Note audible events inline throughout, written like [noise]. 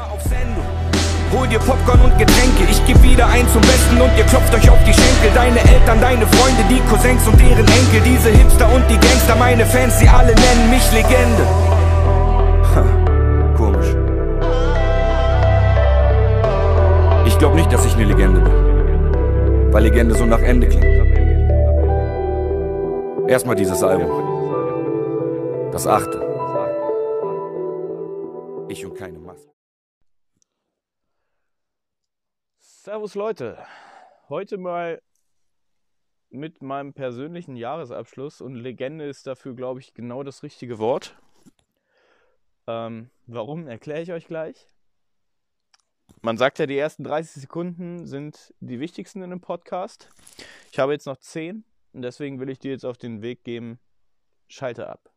wieder auf Sendung. Hol dir Popcorn und Getränke, ich geb wieder ein zum Besten und ihr klopft euch auf die Schenkel. Deine Eltern, deine Freunde, die Cousins und deren Enkel, diese Hipster und die Gangster, meine Fans, sie alle nennen mich Legende. Ha, komisch. Ich glaub nicht, dass ich eine Legende bin, weil Legende so nach Ende klingt. Erstmal dieses Album. Das achte. Ich und keine Maske. Servus Leute, heute mal mit meinem persönlichen Jahresabschluss und Legende ist dafür, glaube ich, genau das richtige Wort. Ähm, warum, erkläre ich euch gleich. Man sagt ja, die ersten 30 Sekunden sind die wichtigsten in einem Podcast. Ich habe jetzt noch 10 und deswegen will ich dir jetzt auf den Weg geben, schalte ab.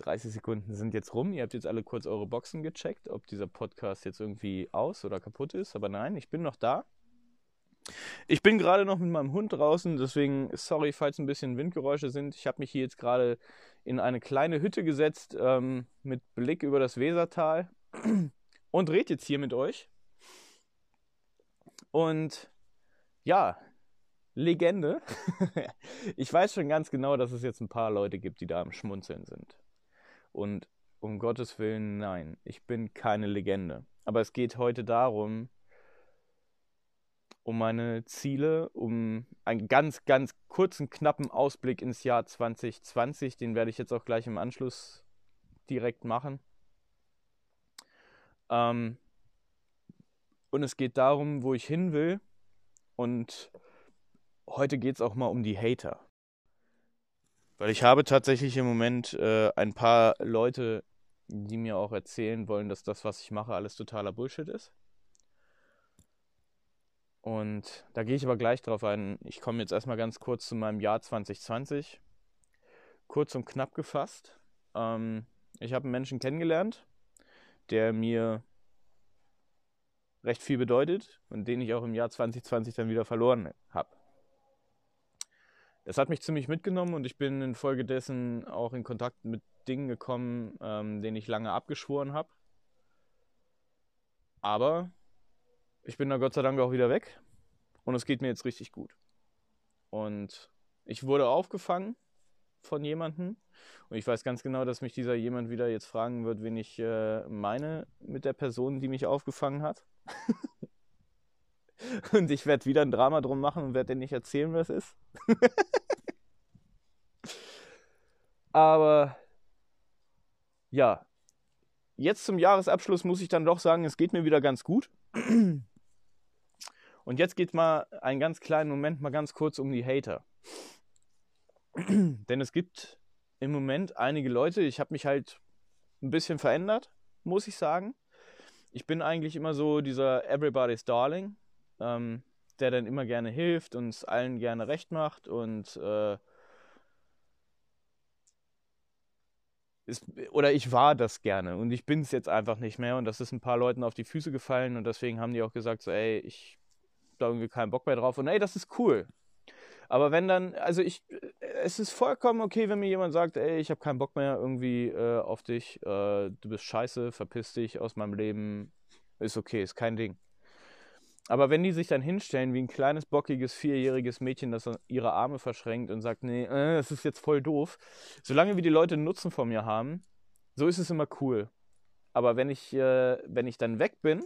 ...30 Sekunden sind jetzt rum. Ihr habt jetzt alle kurz eure Boxen gecheckt, ob dieser Podcast jetzt irgendwie aus oder kaputt ist. Aber nein, ich bin noch da. Ich bin gerade noch mit meinem Hund draußen, deswegen sorry, falls ein bisschen Windgeräusche sind. Ich habe mich hier jetzt gerade in eine kleine Hütte gesetzt ähm, mit Blick über das Wesertal [clears throat] und rede jetzt hier mit euch. Und ja, Legende. [laughs] ich weiß schon ganz genau, dass es jetzt ein paar Leute gibt, die da am Schmunzeln sind. Und um Gottes Willen, nein, ich bin keine Legende. Aber es geht heute darum, um meine Ziele, um einen ganz, ganz kurzen, knappen Ausblick ins Jahr 2020. Den werde ich jetzt auch gleich im Anschluss direkt machen. Ähm, und es geht darum, wo ich hin will. Und heute geht es auch mal um die Hater. Weil ich habe tatsächlich im Moment äh, ein paar Leute, die mir auch erzählen wollen, dass das, was ich mache, alles totaler Bullshit ist. Und da gehe ich aber gleich drauf ein. Ich komme jetzt erstmal ganz kurz zu meinem Jahr 2020. Kurz und knapp gefasst. Ähm, ich habe einen Menschen kennengelernt, der mir recht viel bedeutet und den ich auch im Jahr 2020 dann wieder verloren habe. Das hat mich ziemlich mitgenommen und ich bin infolgedessen auch in Kontakt mit Dingen gekommen, ähm, denen ich lange abgeschworen habe. Aber ich bin da Gott sei Dank auch wieder weg und es geht mir jetzt richtig gut. Und ich wurde aufgefangen von jemandem und ich weiß ganz genau, dass mich dieser jemand wieder jetzt fragen wird, wen ich äh, meine mit der Person, die mich aufgefangen hat. [laughs] und ich werde wieder ein Drama drum machen und werde dir nicht erzählen, was es ist. [laughs] Aber ja, jetzt zum Jahresabschluss muss ich dann doch sagen, es geht mir wieder ganz gut. [clears throat] Und jetzt geht mal einen ganz kleinen Moment mal ganz kurz um die Hater. [clears throat] Denn es gibt im Moment einige Leute, ich habe mich halt ein bisschen verändert, muss ich sagen. Ich bin eigentlich immer so dieser Everybody's Darling, ähm, der dann immer gerne hilft und es allen gerne recht macht und äh, ist, oder ich war das gerne und ich bin es jetzt einfach nicht mehr und das ist ein paar Leuten auf die Füße gefallen und deswegen haben die auch gesagt so, ey, ich da irgendwie keinen Bock mehr drauf und ey, das ist cool. Aber wenn dann, also ich, es ist vollkommen okay, wenn mir jemand sagt, ey, ich habe keinen Bock mehr irgendwie äh, auf dich, äh, du bist scheiße, verpiss dich aus meinem Leben, ist okay, ist kein Ding. Aber wenn die sich dann hinstellen wie ein kleines, bockiges, vierjähriges Mädchen, das ihre Arme verschränkt und sagt, nee, äh, das ist jetzt voll doof, solange wir die Leute Nutzen von mir haben, so ist es immer cool. Aber wenn ich, äh, wenn ich dann weg bin,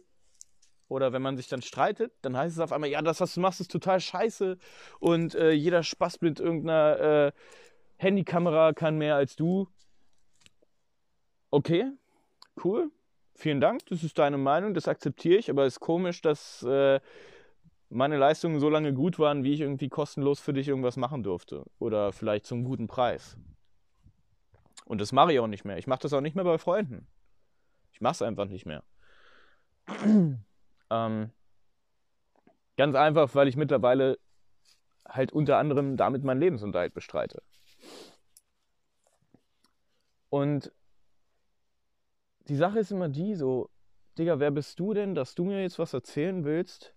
oder wenn man sich dann streitet, dann heißt es auf einmal, ja, das, was du machst, ist total scheiße und äh, jeder Spaß mit irgendeiner äh, Handykamera kann mehr als du. Okay, cool, vielen Dank, das ist deine Meinung, das akzeptiere ich, aber es ist komisch, dass äh, meine Leistungen so lange gut waren, wie ich irgendwie kostenlos für dich irgendwas machen durfte oder vielleicht zum guten Preis. Und das mache ich auch nicht mehr. Ich mache das auch nicht mehr bei Freunden. Ich mache es einfach nicht mehr. [clears throat] Ähm, ganz einfach, weil ich mittlerweile halt unter anderem damit meinen Lebensunterhalt bestreite. Und die Sache ist immer die, so, Digga, wer bist du denn, dass du mir jetzt was erzählen willst?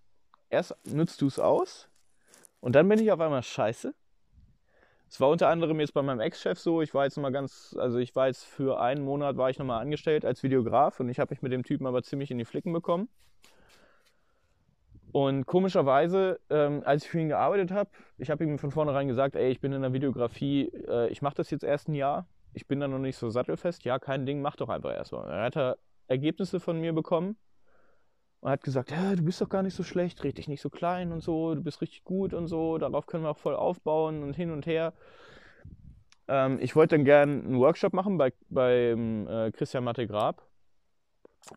Erst nutzt du es aus und dann bin ich auf einmal scheiße. Es war unter anderem jetzt bei meinem Ex-Chef so, ich war jetzt mal ganz, also ich war jetzt für einen Monat war ich nochmal angestellt als Videograf und ich habe mich mit dem Typen aber ziemlich in die Flicken bekommen. Und komischerweise, ähm, als ich für ihn gearbeitet habe, ich habe ihm von vornherein gesagt, ey, ich bin in der Videografie, äh, ich mache das jetzt erst ein Jahr, ich bin da noch nicht so sattelfest, ja, kein Ding, mach doch einfach erstmal. Dann hat er Ergebnisse von mir bekommen und hat gesagt, ja, du bist doch gar nicht so schlecht, red dich nicht so klein und so, du bist richtig gut und so, darauf können wir auch voll aufbauen und hin und her. Ähm, ich wollte dann gerne einen Workshop machen bei, beim äh, Christian Matte Grab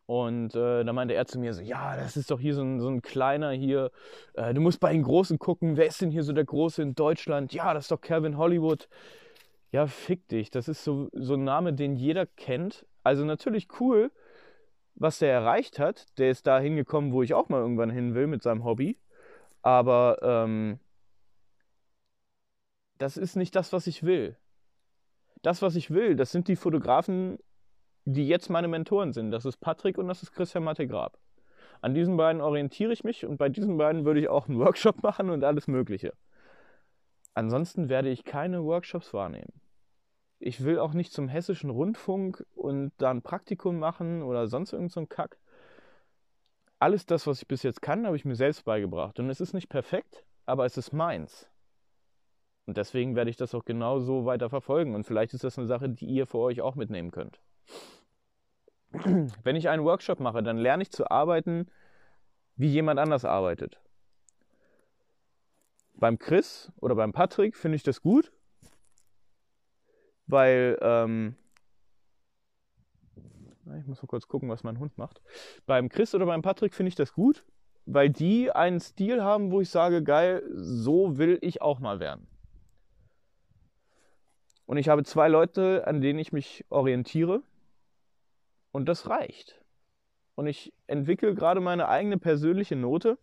und äh, da meinte er zu mir so, ja, das ist doch hier so ein, so ein kleiner hier, äh, du musst bei den Großen gucken, wer ist denn hier so der Große in Deutschland? Ja, das ist doch Kevin Hollywood. Ja, fick dich, das ist so, so ein Name, den jeder kennt. Also natürlich cool, was der erreicht hat. Der ist da hingekommen, wo ich auch mal irgendwann hin will mit seinem Hobby. Aber ähm, das ist nicht das, was ich will. Das, was ich will, das sind die Fotografen, die jetzt meine Mentoren sind. Das ist Patrick und das ist Christian Mattegrab. An diesen beiden orientiere ich mich und bei diesen beiden würde ich auch einen Workshop [laughs] machen und alles Mögliche. Ansonsten werde ich keine Workshops wahrnehmen. Ich will auch nicht zum hessischen Rundfunk und da ein Praktikum machen oder sonst irgend so ein Kack. Alles das, was ich bis jetzt kann, habe ich mir selbst beigebracht. Und es ist nicht perfekt, aber es ist meins. Und deswegen werde ich das auch genau so weiter verfolgen. Und vielleicht ist das eine Sache, die ihr für euch auch mitnehmen könnt. Wenn ich einen Workshop mache, dann lerne ich zu arbeiten, wie jemand anders arbeitet. Beim Chris oder beim Patrick finde ich das gut, weil ähm, ich muss mal kurz gucken, was mein Hund macht. Beim Chris oder beim Patrick finde ich das gut, weil die einen Stil haben, wo ich sage, geil, so will ich auch mal werden. Und ich habe zwei Leute, an denen ich mich orientiere. Und das reicht. Und ich entwickle gerade meine eigene persönliche Note.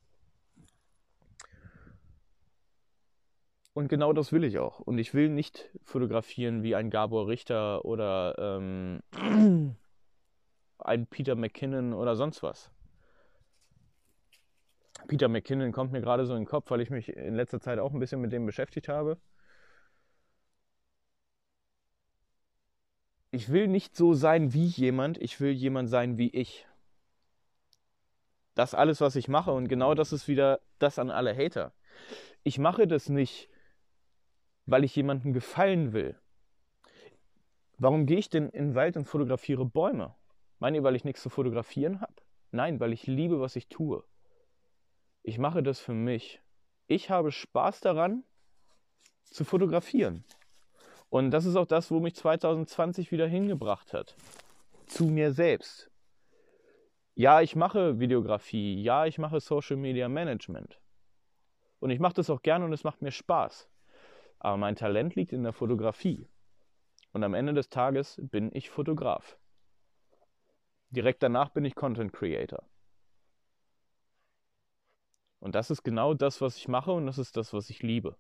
Und genau das will ich auch. Und ich will nicht fotografieren wie ein Gabor Richter oder ähm, [clears throat] ein Peter McKinnon oder sonst was. Peter McKinnon kommt mir gerade so in den Kopf, weil ich mich in letzter Zeit auch ein bisschen mit dem beschäftigt habe. ich will nicht so sein wie jemand, ich will jemand sein wie ich. Das alles, was ich mache, und genau das ist wieder das an alle Hater. Ich mache das nicht, weil ich jemandem gefallen will. Warum gehe ich denn in den Wald und fotografiere Bäume? Meine ihr, weil ich nichts zu fotografieren habe? Nein, weil ich liebe, was ich tue. Ich mache das für mich. Ich habe Spaß daran, zu fotografieren. Und das ist auch das, wo mich 2020 wieder hingebracht hat. Zu mir selbst. Ja, ich mache Videografie. Ja, ich mache Social Media Management. Und ich mache das auch gerne und es macht mir Spaß. Aber mein Talent liegt in der Fotografie. Und am Ende des Tages bin ich Fotograf. Direkt danach bin ich Content Creator. Und das ist genau das, was ich mache und das ist das, was ich liebe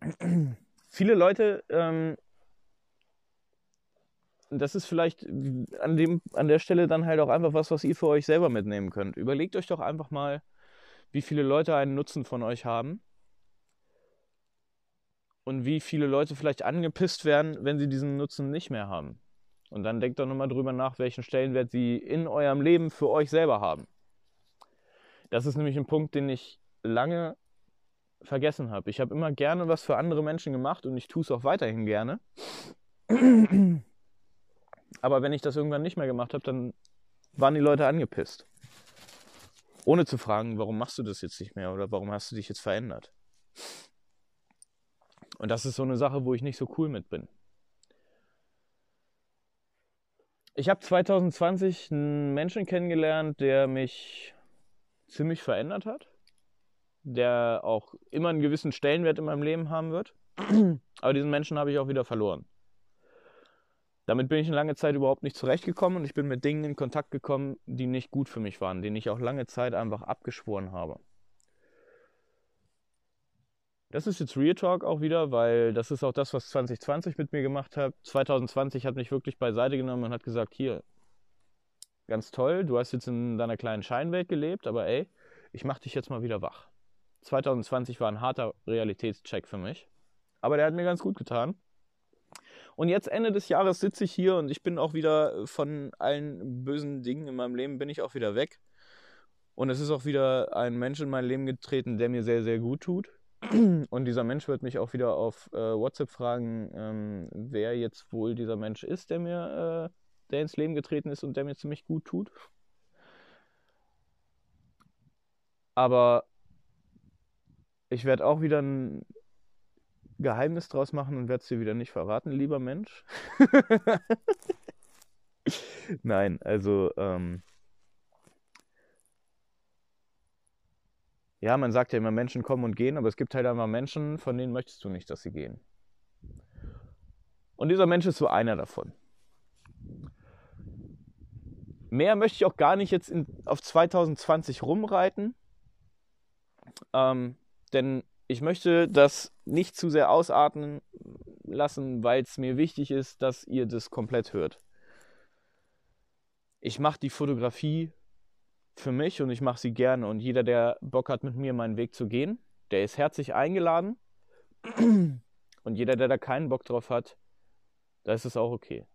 [clears throat] viele Leute, ähm, das ist vielleicht an, dem, an der Stelle dann halt auch einfach was, was ihr für euch selber mitnehmen könnt. Überlegt euch doch einfach mal, wie viele Leute einen Nutzen von euch haben und wie viele Leute vielleicht angepisst werden, wenn sie diesen Nutzen nicht mehr haben. Und dann denkt doch nochmal drüber nach, welchen Stellenwert sie in eurem Leben für euch selber haben. Das ist nämlich ein Punkt, den ich lange vergessen habe. Ich habe immer gerne was für andere Menschen gemacht und ich tue es auch weiterhin gerne. Aber wenn ich das irgendwann nicht mehr gemacht habe, dann waren die Leute angepisst. Ohne zu fragen, warum machst du das jetzt nicht mehr oder warum hast du dich jetzt verändert. Und das ist so eine Sache, wo ich nicht so cool mit bin. Ich habe 2020 einen Menschen kennengelernt, der mich ziemlich verändert hat der auch immer einen gewissen Stellenwert in meinem Leben haben wird. Aber diesen Menschen habe ich auch wieder verloren. Damit bin ich eine lange Zeit überhaupt nicht zurechtgekommen und ich bin mit Dingen in Kontakt gekommen, die nicht gut für mich waren, denen ich auch lange Zeit einfach abgeschworen habe. Das ist jetzt Real Talk auch wieder, weil das ist auch das, was 2020 mit mir gemacht hat. 2020 hat mich wirklich beiseite genommen und hat gesagt, hier, ganz toll, du hast jetzt in deiner kleinen Scheinwelt gelebt, aber ey, ich mach dich jetzt mal wieder wach. 2020 war ein harter Realitätscheck für mich. Aber der hat mir ganz gut getan. Und jetzt Ende des Jahres sitze ich hier und ich bin auch wieder von allen bösen Dingen in meinem Leben bin ich auch wieder weg. Und es ist auch wieder ein Mensch in mein Leben getreten, der mir sehr, sehr gut tut. Und dieser Mensch wird mich auch wieder auf äh, WhatsApp fragen, ähm, wer jetzt wohl dieser Mensch ist, der mir, äh, der ins Leben getreten ist und der mir ziemlich gut tut. Aber ich werde auch wieder ein Geheimnis draus machen und werde es dir wieder nicht verraten, lieber Mensch. [laughs] Nein, also ähm, ja, man sagt ja immer, Menschen kommen und gehen, aber es gibt halt einfach Menschen, von denen möchtest du nicht, dass sie gehen. Und dieser Mensch ist so einer davon. Mehr möchte ich auch gar nicht jetzt in, auf 2020 rumreiten, ähm, denn ich möchte das nicht zu sehr ausatmen lassen, weil es mir wichtig ist, dass ihr das komplett hört. Ich mache die Fotografie für mich und ich mache sie gerne. Und jeder, der Bock hat, mit mir meinen Weg zu gehen, der ist herzlich eingeladen. [clears throat] Und jeder, der da keinen Bock drauf hat, da ist es auch okay.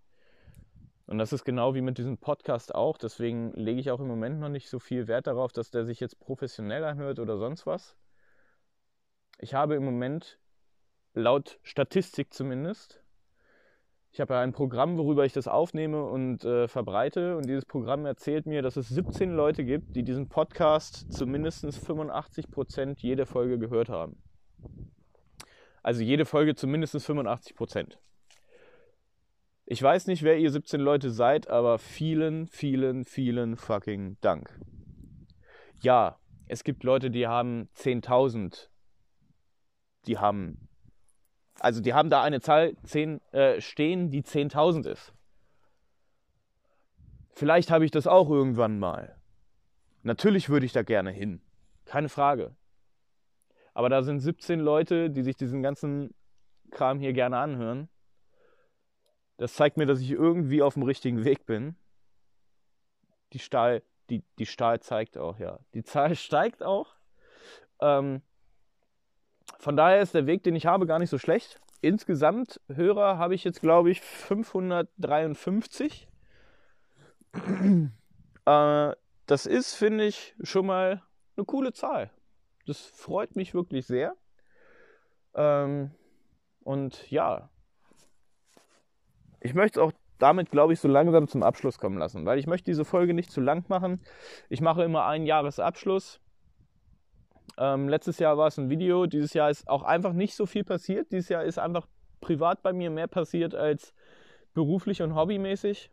Und das ist genau wie mit diesem Podcast auch. Deswegen lege ich auch im Moment noch nicht so viel Wert darauf, dass der sich jetzt professionell anhört oder sonst was. Ich habe im Moment, laut Statistik zumindest, ich habe ja ein Programm, worüber ich das aufnehme und äh, verbreite. Und dieses Programm erzählt mir, dass es 17 Leute gibt, die diesen Podcast zu mindestens 85 Prozent jede Folge gehört haben. Also jede Folge zu mindestens 85 Prozent. Ich weiß nicht, wer ihr 17 Leute seid, aber vielen, vielen, vielen fucking Dank. Ja, es gibt Leute, die haben 10.000. Die haben also die haben da eine Zahl 10, äh, stehen, die 10.000 ist. Vielleicht habe ich das auch irgendwann mal. Natürlich würde ich da gerne hin. Keine Frage. Aber da sind 17 Leute, die sich diesen ganzen Kram hier gerne anhören. Das zeigt mir, dass ich irgendwie auf dem richtigen Weg bin. Die Stahl, die, die Stahl zeigt auch, ja. Die Zahl [laughs] steigt auch. Ähm, von daher ist der Weg, den ich habe, gar nicht so schlecht. Insgesamt Hörer habe ich jetzt, glaube ich, 553. [clears throat] äh, das ist, finde ich, schon mal eine coole Zahl. Das freut mich wirklich sehr. Ähm, und ja, ich möchte es auch damit, glaube ich, so langsam zum Abschluss kommen lassen, weil ich möchte diese Folge nicht zu lang machen. Ich mache immer einen Jahresabschluss ähm, letztes Jahr war es ein Video, dieses Jahr ist auch einfach nicht so viel passiert. Dieses Jahr ist einfach privat bei mir mehr passiert als beruflich und hobbymäßig.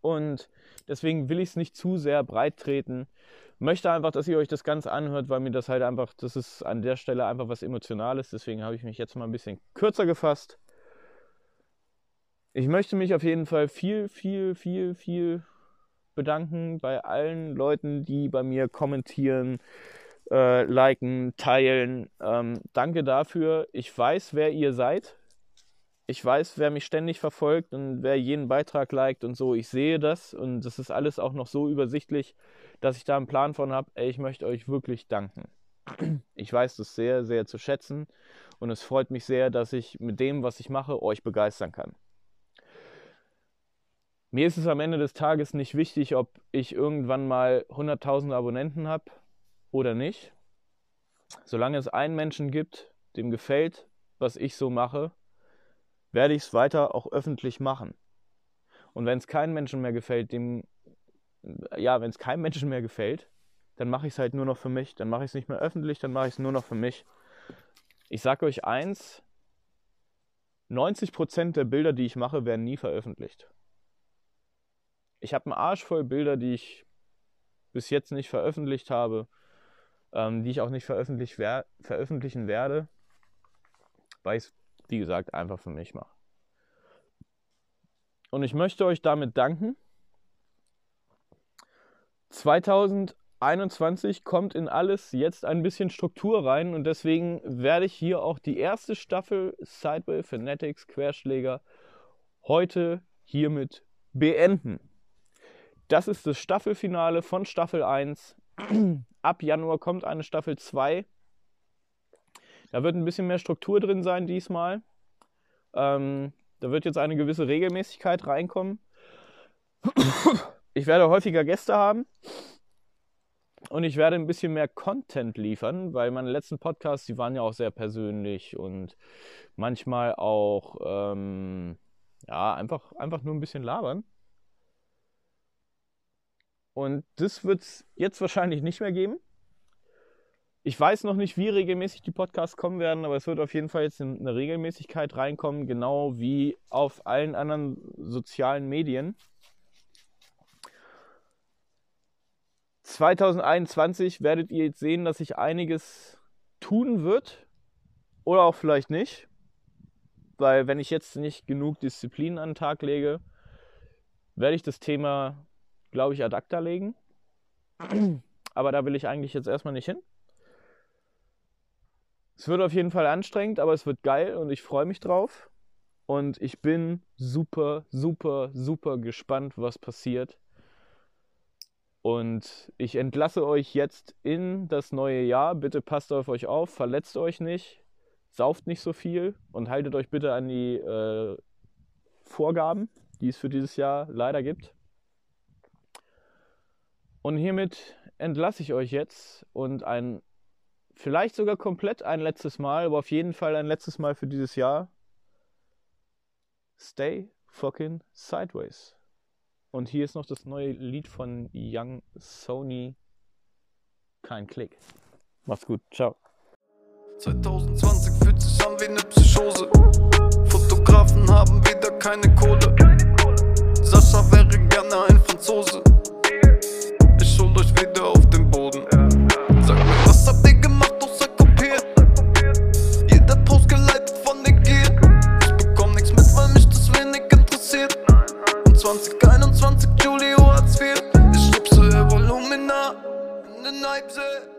Und deswegen will ich es nicht zu sehr breit treten. Möchte einfach, dass ihr euch das Ganze anhört, weil mir das halt einfach, das ist an der Stelle einfach was Emotionales. Deswegen habe ich mich jetzt mal ein bisschen kürzer gefasst. Ich möchte mich auf jeden Fall viel, viel, viel, viel bedanken bei allen Leuten, die bei mir kommentieren, äh, liken, teilen. Ähm, danke dafür. Ich weiß, wer ihr seid. Ich weiß, wer mich ständig verfolgt und wer jeden Beitrag liked und so. Ich sehe das und das ist alles auch noch so übersichtlich, dass ich da einen Plan von habe. Ich möchte euch wirklich danken. Ich weiß das sehr, sehr zu schätzen und es freut mich sehr, dass ich mit dem, was ich mache, euch begeistern kann. Mir ist es am Ende des Tages nicht wichtig, ob ich irgendwann mal 100.000 Abonnenten habe oder nicht. Solange es einen Menschen gibt, dem gefällt, was ich so mache, werde ich es weiter auch öffentlich machen. Und wenn es keinem Menschen mehr gefällt, dem, ja, wenn es keinem Menschen mehr gefällt, dann mache ich es halt nur noch für mich. Dann mache ich es nicht mehr öffentlich, dann mache ich es nur noch für mich. Ich sage euch eins, 90% der Bilder, die ich mache, werden nie veröffentlicht. Ich habe einen Arsch voll Bilder, die ich bis jetzt nicht veröffentlicht habe, ähm, die ich auch nicht veröffentlich wer veröffentlichen werde, weil ich es, wie gesagt, einfach für mich mache. Und ich möchte euch damit danken. 2021 kommt in alles jetzt ein bisschen Struktur rein und deswegen werde ich hier auch die erste Staffel Sideway Fanatics Querschläger heute hiermit beenden. Das ist das Staffelfinale von Staffel 1. [clears throat] ab Januar kommt eine Staffel 2. Da wird ein bisschen mehr Struktur drin sein diesmal. Ähm, da wird jetzt eine gewisse Regelmäßigkeit reinkommen. Ich werde häufiger Gäste haben und ich werde ein bisschen mehr Content liefern, weil meine letzten Podcasts, die waren ja auch sehr persönlich und manchmal auch ähm, ja einfach, einfach nur ein bisschen labern. Und das wird es jetzt wahrscheinlich nicht mehr geben. Ich weiß noch nicht, wie regelmäßig die Podcasts kommen werden, aber es wird auf jeden Fall jetzt eine Regelmäßigkeit reinkommen, genau wie auf allen anderen sozialen Medien. 2021 werdet ihr jetzt sehen, dass sich einiges tun wird oder auch vielleicht nicht, weil wenn ich jetzt nicht genug Disziplin an den Tag lege, werde ich das Thema, glaube ich, ad acta legen. Aber da will ich eigentlich jetzt erstmal nicht hin. Es wird auf jeden Fall anstrengend, aber es wird geil und ich freue mich drauf. Und ich bin super, super, super gespannt, was passiert. Und ich entlasse euch jetzt in das neue Jahr. Bitte passt auf euch auf, verletzt euch nicht, sauft nicht so viel und haltet euch bitte an die äh, Vorgaben, die es für dieses Jahr leider gibt. Und hiermit entlasse ich euch jetzt und ein, vielleicht sogar komplett ein letztes Mal, aber auf jeden Fall ein letztes Mal für dieses Jahr. Stay fucking sideways. Und hier ist noch das neue Lied von Young Sony. Kein Klick. Macht's gut. Ciao. 2020 fühlt sich an wie eine Psychose. Fotografen haben wieder keine Kohle. Sascha wäre gerne ein Franzose. Euch wieder auf den Boden. Sag mir, was habt ihr gemacht, außer kopiert? Jeder Post geleitet von der Gier. Ich bekomm nichts mit, weil mich das wenig interessiert. Und 2021 Julio Hartz IV. Ich schubse Volumina in den Leipzig.